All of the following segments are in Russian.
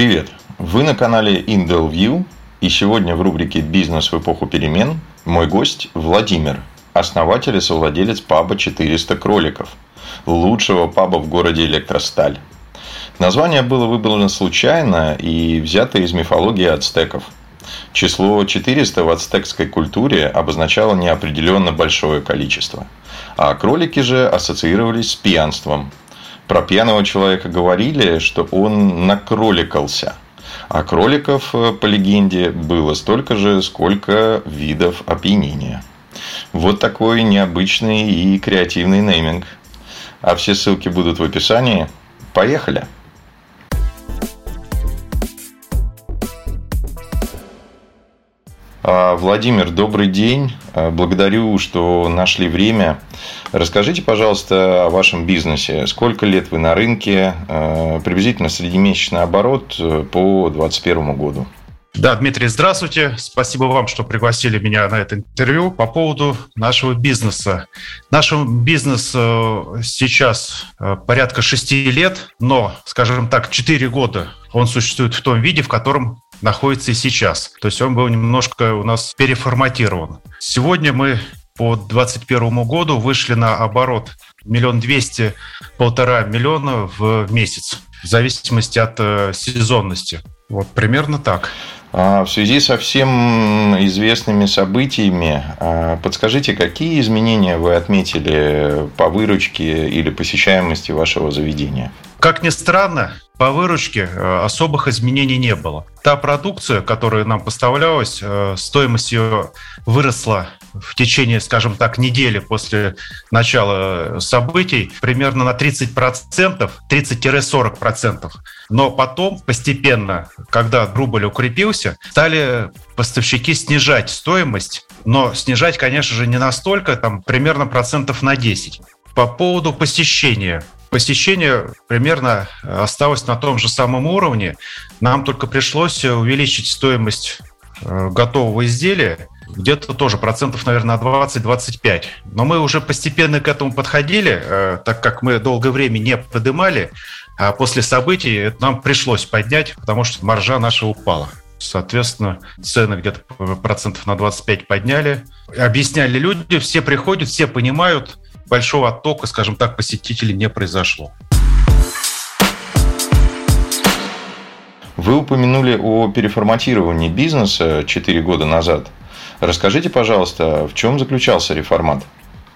Привет! Вы на канале Indel View, и сегодня в рубрике «Бизнес в эпоху перемен» мой гость Владимир, основатель и совладелец паба «400 кроликов», лучшего паба в городе Электросталь. Название было выбрано случайно и взято из мифологии ацтеков. Число 400 в ацтекской культуре обозначало неопределенно большое количество, а кролики же ассоциировались с пьянством. Про пьяного человека говорили, что он накроликался – а кроликов, э, по легенде, было столько же, сколько видов опьянения. Вот такой необычный и креативный нейминг. А все ссылки будут в описании. Поехали! Владимир, добрый день. А, благодарю, что нашли время. Расскажите, пожалуйста, о вашем бизнесе. Сколько лет вы на рынке? А, приблизительно среднемесячный оборот э, по 2021 году. Да, Дмитрий, здравствуйте. Спасибо вам, что пригласили меня на это интервью по поводу нашего бизнеса. Нашему бизнесу сейчас э, порядка шести лет, но, скажем так, четыре года он существует в том виде, в котором находится и сейчас. То есть он был немножко у нас переформатирован. Сегодня мы по 2021 году вышли на оборот миллион двести, полтора миллиона в месяц, в зависимости от э, сезонности. Вот примерно так. А в связи со всем известными событиями, а, подскажите, какие изменения вы отметили по выручке или посещаемости вашего заведения? Как ни странно, по выручке э, особых изменений не было. Та продукция, которая нам поставлялась, э, стоимость ее выросла в течение, скажем так, недели после начала событий примерно на 30%, 30-40%. Но потом постепенно, когда рубль укрепился, стали поставщики снижать стоимость, но снижать, конечно же, не настолько, там примерно процентов на 10. По поводу посещения посещение примерно осталось на том же самом уровне. Нам только пришлось увеличить стоимость э, готового изделия где-то тоже процентов, наверное, на 20-25. Но мы уже постепенно к этому подходили, э, так как мы долгое время не подымали, а после событий нам пришлось поднять, потому что маржа наша упала. Соответственно, цены где-то процентов на 25 подняли. Объясняли люди, все приходят, все понимают, большого оттока, скажем так, посетителей не произошло. Вы упомянули о переформатировании бизнеса 4 года назад. Расскажите, пожалуйста, в чем заключался реформат?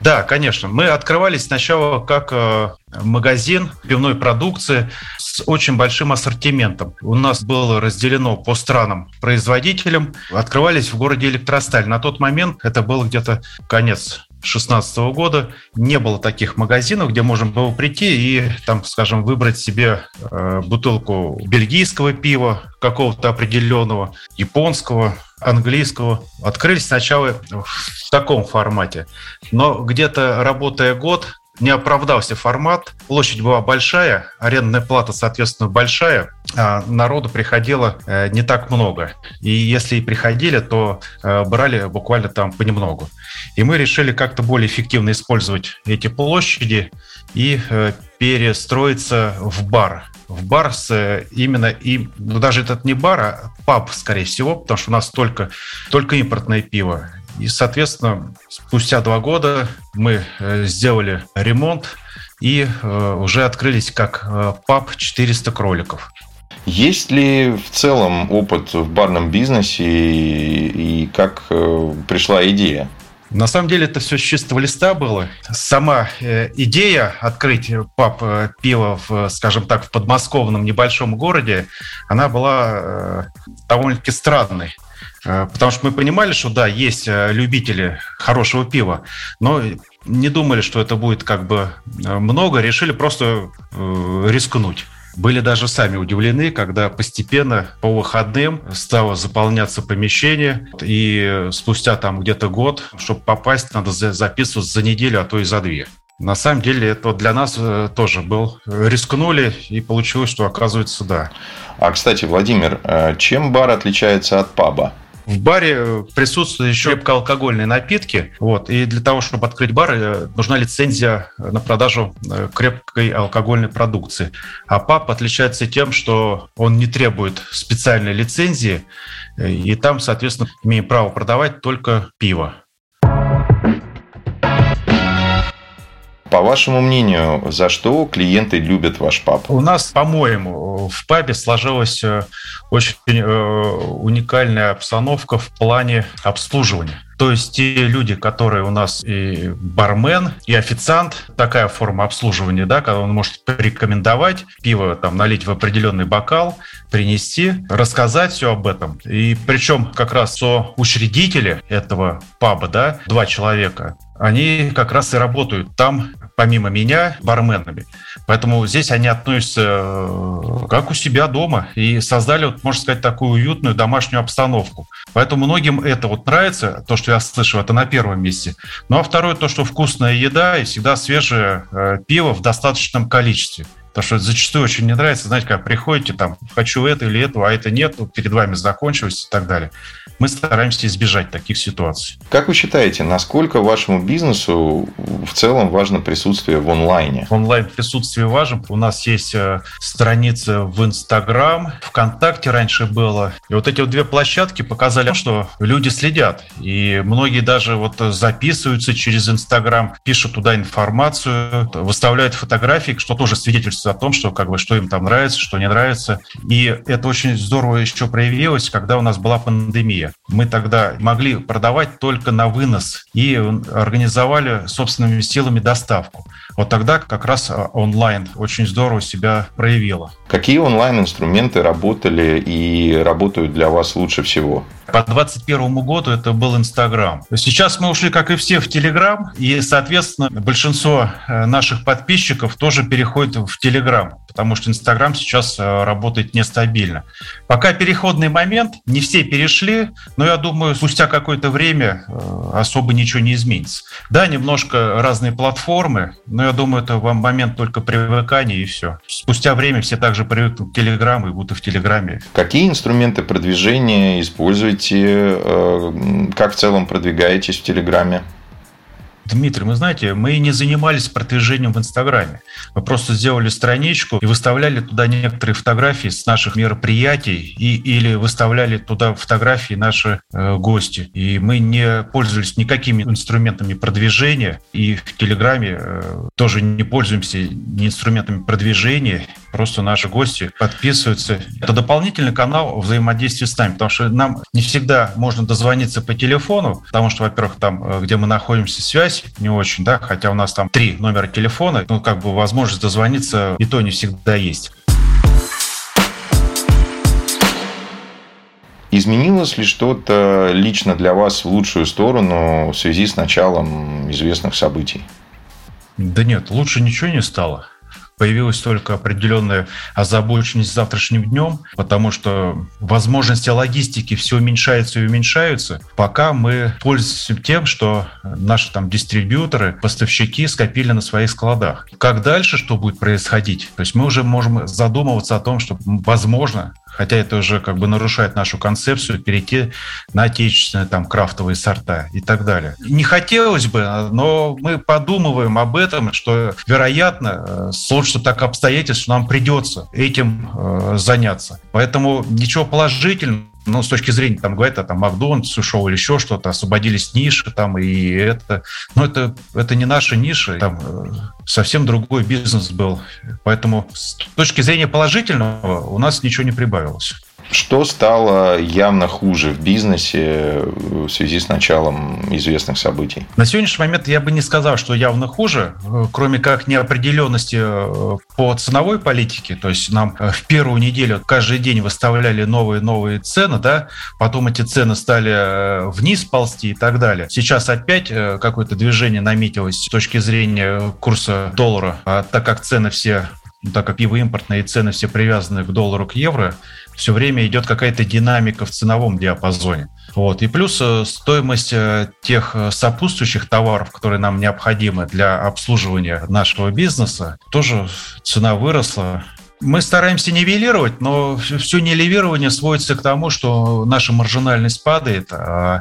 Да, конечно. Мы открывались сначала как э, магазин пивной продукции с очень большим ассортиментом. У нас было разделено по странам производителям. Открывались в городе Электросталь. На тот момент это был где-то конец 2016 года не было таких магазинов, где можно было прийти и там, скажем, выбрать себе э, бутылку бельгийского пива какого-то определенного, японского, английского. Открылись сначала в таком формате. Но где-то работая год, не оправдался формат. Площадь была большая, арендная плата, соответственно, большая, а народу приходило э, не так много. И если и приходили, то э, брали буквально там понемногу. И мы решили как-то более эффективно использовать эти площади и э, перестроиться в бар в бар с именно и ну, даже этот не бар, а паб, скорее всего, потому что у нас только, только импортное пиво. И, соответственно, спустя два года мы э, сделали ремонт и э, уже открылись как э, паб 400 кроликов. Есть ли в целом опыт в барном бизнесе и как пришла идея? На самом деле это все с чистого листа было. Сама идея открыть паб пива, в, скажем так, в подмосковном небольшом городе, она была довольно-таки странной. Э, потому что мы понимали, что да, есть э, любители хорошего пива, но не думали, что это будет как бы э, много, решили просто рискнуть. Были даже сами удивлены, когда постепенно по выходным стало заполняться помещение, и спустя там где-то год, чтобы попасть, надо записываться за неделю, а то и за две. На самом деле это для нас тоже был. Рискнули, и получилось, что оказывается да. А, кстати, Владимир, чем бар отличается от паба? В баре присутствуют еще крепкоалкогольные напитки. Вот, и для того, чтобы открыть бар, э, нужна лицензия на продажу э, крепкой алкогольной продукции. А паб отличается тем, что он не требует специальной лицензии, и там, соответственно, имеем право продавать только пиво. По вашему мнению, за что клиенты любят ваш паб? У нас, по-моему, в пабе сложилась э, очень э, уникальная обстановка в плане обслуживания. То есть те люди, которые у нас и бармен, и официант, такая форма обслуживания, да, когда он может порекомендовать пиво там налить в определенный бокал, принести, рассказать все об этом. И причем как раз со учредители этого паба, да, два человека, они как раз и работают там, помимо меня, барменами. Поэтому здесь они относятся э, как у себя дома и создали, вот, можно сказать, такую уютную домашнюю обстановку. Поэтому многим это вот нравится, то, что я слышу, это на первом месте. Ну а второе, то, что вкусная еда и всегда свежее э, пиво в достаточном количестве. Потому что зачастую очень не нравится, знаете, как приходите, там, хочу это или это, а это нет, перед вами закончилось и так далее. Мы стараемся избежать таких ситуаций. Как вы считаете, насколько вашему бизнесу в целом важно присутствие в онлайне? Онлайн присутствие важно. У нас есть э, страница в Инстаграм, ВКонтакте раньше было. И вот эти вот две площадки показали, что люди следят. И многие даже вот записываются через Инстаграм, пишут туда информацию, выставляют фотографии, что тоже свидетельствует о том, что как бы что им там нравится, что не нравится. И это очень здорово еще проявилось, когда у нас была пандемия. Мы тогда могли продавать только на вынос и организовали собственными силами доставку. Вот тогда как раз а, онлайн очень здорово себя проявило. Какие онлайн-инструменты работали и работают для вас лучше всего? По 2021 году это был Инстаграм. Сейчас мы ушли, как и все, в Телеграм, и, соответственно, большинство э, наших подписчиков тоже переходит в Телеграм, потому что Инстаграм сейчас э, работает нестабильно. Пока переходный момент, не все перешли, но я думаю, спустя какое-то время э, особо ничего не изменится. Да, немножко разные платформы, но я думаю, это вам момент только привыкания и все. Спустя время все также привыкнут к Телеграму и будут в Телеграме. Какие инструменты продвижения используете э, как в целом продвигаетесь в Телеграме? Дмитрий, вы знаете, мы не занимались продвижением в Инстаграме. Мы просто сделали страничку и выставляли туда некоторые фотографии с наших мероприятий и, или выставляли туда фотографии наши э, гости. И мы не пользовались никакими инструментами продвижения. И в Телеграме э, тоже не пользуемся ни инструментами продвижения. Просто наши гости подписываются. Это дополнительный канал взаимодействия с нами, потому что нам не всегда можно дозвониться по телефону, потому что, во-первых, там, э, где мы находимся, связь связь не очень, да, хотя у нас там три номера телефона, ну, как бы возможность дозвониться и то не всегда есть. Изменилось ли что-то лично для вас в лучшую сторону в связи с началом известных событий? Да нет, лучше ничего не стало появилась только определенная озабоченность завтрашним днем, потому что возможности логистики все уменьшаются и уменьшаются, пока мы пользуемся тем, что наши там дистрибьюторы, поставщики скопили на своих складах. Как дальше, что будет происходить? То есть мы уже можем задумываться о том, что, возможно, хотя это уже как бы нарушает нашу концепцию, перейти на отечественные там крафтовые сорта и так далее. Не хотелось бы, но мы подумываем об этом, что, вероятно, э, сложится так обстоятельств, нам придется этим э, заняться. Поэтому ничего положительного ну, с точки зрения, там, говорят, а, там, Макдональдс ушел или еще что-то, освободились ниши там, и это, но это, это не наша ниша, там э, совсем другой бизнес был. Поэтому с точки зрения положительного у нас ничего не прибавилось. Что стало явно хуже в бизнесе в связи с началом известных событий? На сегодняшний момент я бы не сказал, что явно хуже, кроме как неопределенности э, по ценовой политике. То есть нам э, в первую неделю каждый день выставляли новые-новые цены, да, потом эти цены стали э, вниз ползти и так далее. Сейчас опять какое-то движение наметилось с точки зрения курса доллара, а так как цены все так как пиво импортные цены все привязаны к доллару, к евро, все время идет какая-то динамика в ценовом диапазоне. Вот. И плюс э, стоимость э, тех э, сопутствующих товаров, которые нам необходимы для обслуживания нашего бизнеса, тоже цена выросла. Мы стараемся нивелировать, но все нивелирование сводится к тому, что наша маржинальность падает, а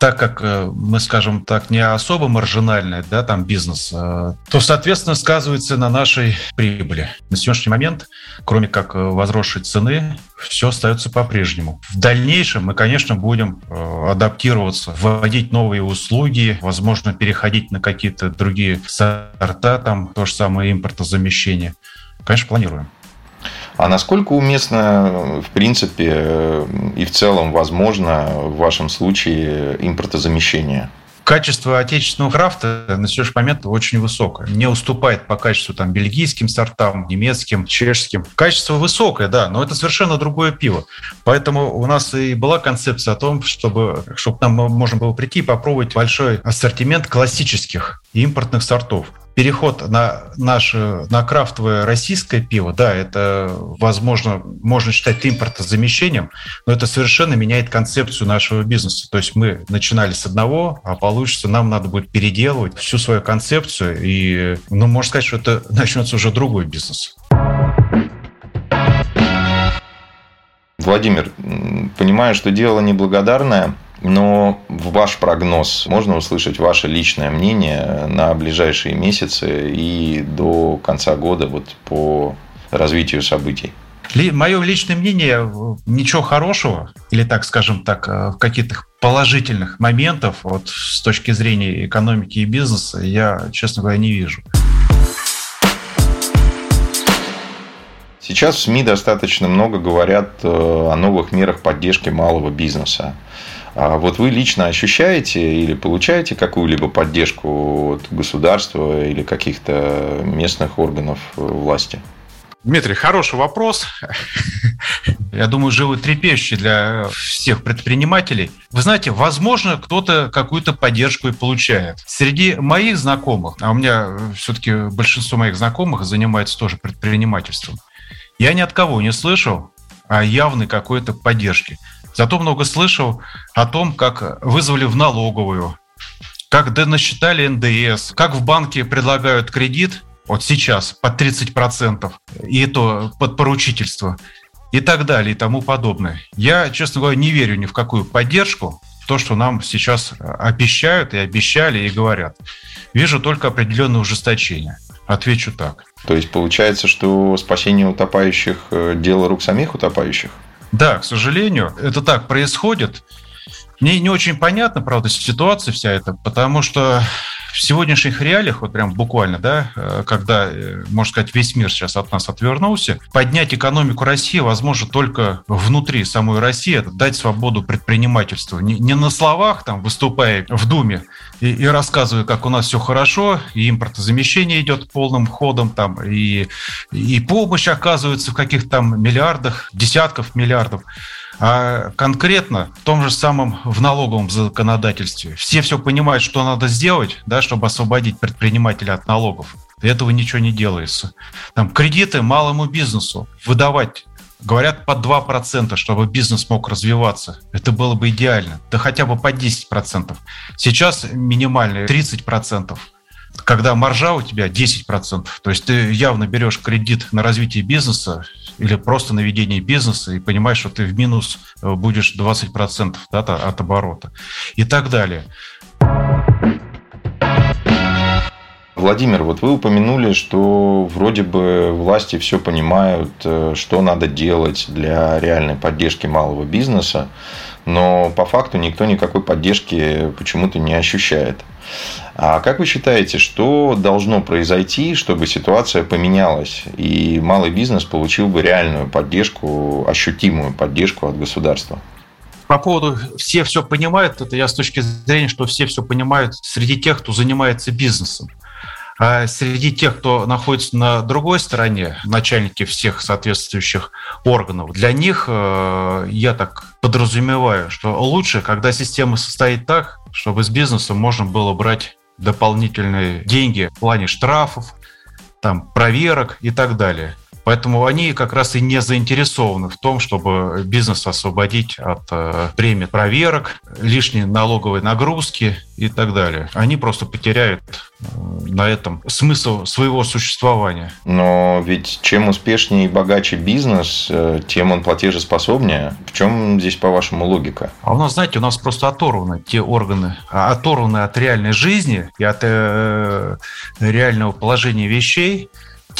так как э, мы, скажем так, не особо маржинальный, да, там бизнес, э, то, соответственно, сказывается на нашей прибыли. На сегодняшний момент, кроме как э, возросшей цены, все остается по-прежнему. В дальнейшем мы, конечно, будем адаптироваться, вводить новые услуги, возможно, переходить на какие-то другие сорта, там то же самое импортозамещение. Конечно, планируем. А насколько уместно, в принципе, и в целом возможно в вашем случае импортозамещение? Качество отечественного крафта на сегодняшний момент очень высокое. Не уступает по качеству там, бельгийским сортам, немецким, чешским. Качество высокое, да, но это совершенно другое пиво. Поэтому у нас и была концепция о том, чтобы, чтобы нам можно было прийти и попробовать большой ассортимент классических импортных сортов переход на наше, на крафтовое российское пиво, да, это, возможно, можно считать импортозамещением, но это совершенно меняет концепцию нашего бизнеса. То есть мы начинали с одного, а получится, нам надо будет переделывать всю свою концепцию, и, ну, можно сказать, что это начнется уже другой бизнес. Владимир, понимаю, что дело неблагодарное, но ваш прогноз, можно услышать ваше личное мнение на ближайшие месяцы и до конца года вот по развитию событий? Мое личное мнение, ничего хорошего, или так скажем так, э, в каких-то положительных моментов вот, с точки зрения экономики и бизнеса я, честно говоря, не вижу. Сейчас в СМИ достаточно много говорят э, о новых мерах поддержки малого бизнеса. А вот вы лично ощущаете или получаете какую-либо поддержку от государства или каких-то местных органов власти? Дмитрий, хороший вопрос. Я думаю, животрепещущий для всех предпринимателей. Вы знаете, возможно, кто-то какую-то поддержку и получает. Среди моих знакомых, а у меня все-таки большинство моих знакомых занимается тоже предпринимательством, я ни от кого не слышал явной какой-то поддержке. Зато много слышал о том, как вызвали в налоговую, как насчитали НДС, как в банке предлагают кредит, вот сейчас, под 30%, и это под поручительство, и так далее, и тому подобное. Я, честно говоря, не верю ни в какую поддержку, то, что нам сейчас обещают и обещали и говорят. Вижу только определенное ужесточение. Отвечу так. То есть получается, что спасение утопающих – дело рук самих утопающих? Да, к сожалению, это так происходит. Мне не очень понятно, правда, ситуация вся эта, потому что в сегодняшних реалиях, вот прям буквально, да, э, когда, э, можно сказать, весь мир сейчас от нас отвернулся, поднять экономику России возможно только внутри самой России, это дать свободу предпринимательству. Не, не на словах, там, выступая в Думе и, и рассказывая, как у нас все хорошо, и импортозамещение идет полным ходом, там, и, и помощь оказывается в каких-то там миллиардах, десятков миллиардов а конкретно в том же самом в налоговом законодательстве. Все все понимают, что надо сделать, да, чтобы освободить предпринимателя от налогов. Этого ничего не делается. Там кредиты малому бизнесу выдавать Говорят, по 2%, чтобы бизнес мог развиваться. Это было бы идеально. Да хотя бы по 10%. Сейчас минимальные 30% когда маржа у тебя 10%, то есть ты явно берешь кредит на развитие бизнеса или просто на ведение бизнеса и понимаешь, что ты в минус э, будешь 20% да, от оборота и так далее. Владимир, вот вы упомянули, что вроде бы власти все понимают, э, что надо делать для реальной поддержки малого бизнеса, но по факту никто никакой поддержки почему-то не ощущает. А как вы считаете, что должно произойти, чтобы ситуация поменялась и малый бизнес получил бы реальную поддержку, ощутимую поддержку от государства? По поводу «все все понимают», это я с точки зрения, что все все понимают среди тех, кто занимается бизнесом. А среди тех, кто находится на другой стороне, начальники всех соответствующих органов, для них, э, я так подразумеваю, что лучше, когда система состоит так, чтобы с бизнесом можно было брать дополнительные деньги в плане штрафов, там, проверок и так далее. Поэтому они как раз и не заинтересованы в том, чтобы бизнес освободить от э, премии проверок, лишней налоговой нагрузки и так далее. Они просто потеряют э, на этом смысл своего существования. Но ведь чем успешнее и богаче бизнес, э, тем он платежеспособнее. В чем здесь, по-вашему, логика? А у нас, знаете, у нас просто оторваны те органы, а, оторваны от реальной жизни и от э, реального положения вещей,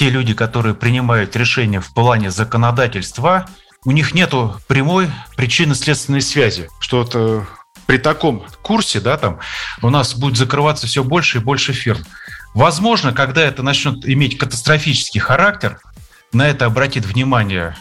те люди, которые принимают решения в плане законодательства, у них нет прямой причинно-следственной связи, что это при таком курсе, да, там, у нас будет закрываться все больше и больше фирм. Возможно, когда это начнет иметь катастрофический характер, на это обратит внимание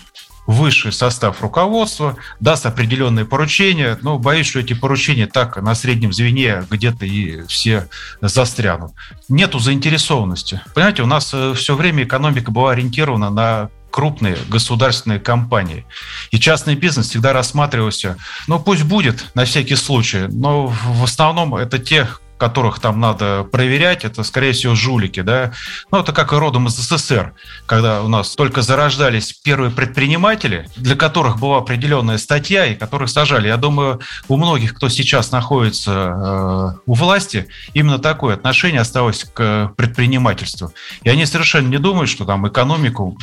высший состав руководства, даст определенные поручения, но боюсь, что эти поручения так на среднем звене где-то и все застрянут. Нету заинтересованности. Понимаете, у нас э, все время экономика была ориентирована на крупные государственные компании. И частный бизнес всегда рассматривался, ну пусть будет на всякий случай, но в основном это те которых там надо проверять, это, скорее всего, жулики, да. Ну, это как и родом из СССР, когда у нас только зарождались первые предприниматели, для которых была определенная статья, и которых сажали. Я думаю, у многих, кто сейчас находится э, у власти, именно такое отношение осталось к предпринимательству. И они совершенно не думают, что там экономику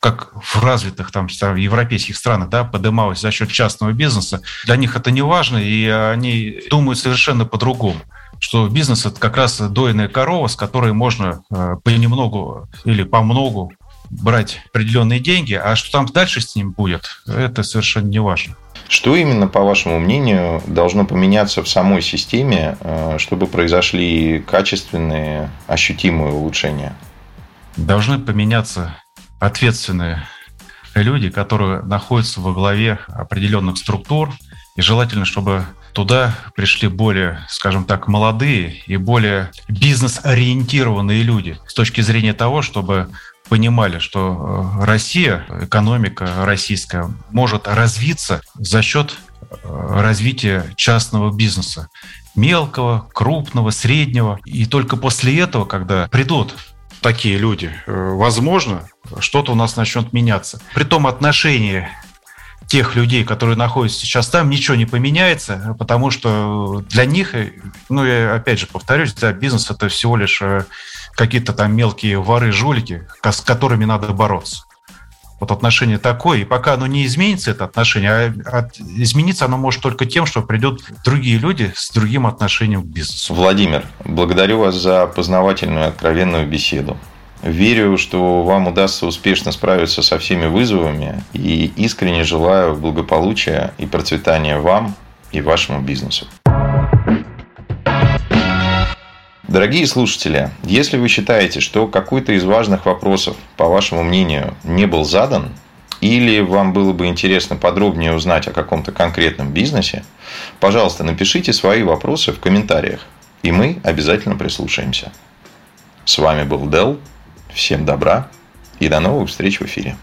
как в развитых там европейских странах, да, поднималась за счет частного бизнеса. Для них это не важно, и они думают совершенно по-другому что бизнес это как раз дойная корова, с которой можно э, понемногу или по многу брать определенные деньги, а что там дальше с ним будет, это совершенно не важно. Что именно, по вашему мнению, должно поменяться в самой системе, э, чтобы произошли качественные, ощутимые улучшения? Должны поменяться ответственные люди, которые находятся во главе определенных структур, и желательно, чтобы туда пришли более, скажем так, молодые и более бизнес-ориентированные люди с точки зрения того, чтобы понимали, что э, Россия, экономика российская, может развиться за счет э, развития частного бизнеса. Мелкого, крупного, среднего. И только после этого, когда придут такие люди, э, возможно, что-то у нас начнет меняться. При том отношении тех людей, которые находятся сейчас там, ничего не поменяется, потому что для них, ну, я опять же повторюсь, да, бизнес это всего лишь э, какие-то там мелкие воры, жулики, с которыми надо бороться. Вот отношение такое, и пока оно не изменится, это отношение, а от, измениться оно может только тем, что придут другие люди с другим отношением к бизнесу. Владимир, благодарю вас за познавательную откровенную беседу. Верю, что вам удастся успешно справиться со всеми вызовами и искренне желаю благополучия и процветания вам и вашему бизнесу. Дорогие слушатели, если вы считаете, что какой-то из важных вопросов, по вашему мнению, не был задан, или вам было бы интересно подробнее узнать о каком-то конкретном бизнесе, пожалуйста, напишите свои вопросы в комментариях, и мы обязательно прислушаемся. С вами был Дел. Всем добра и до новых встреч в эфире.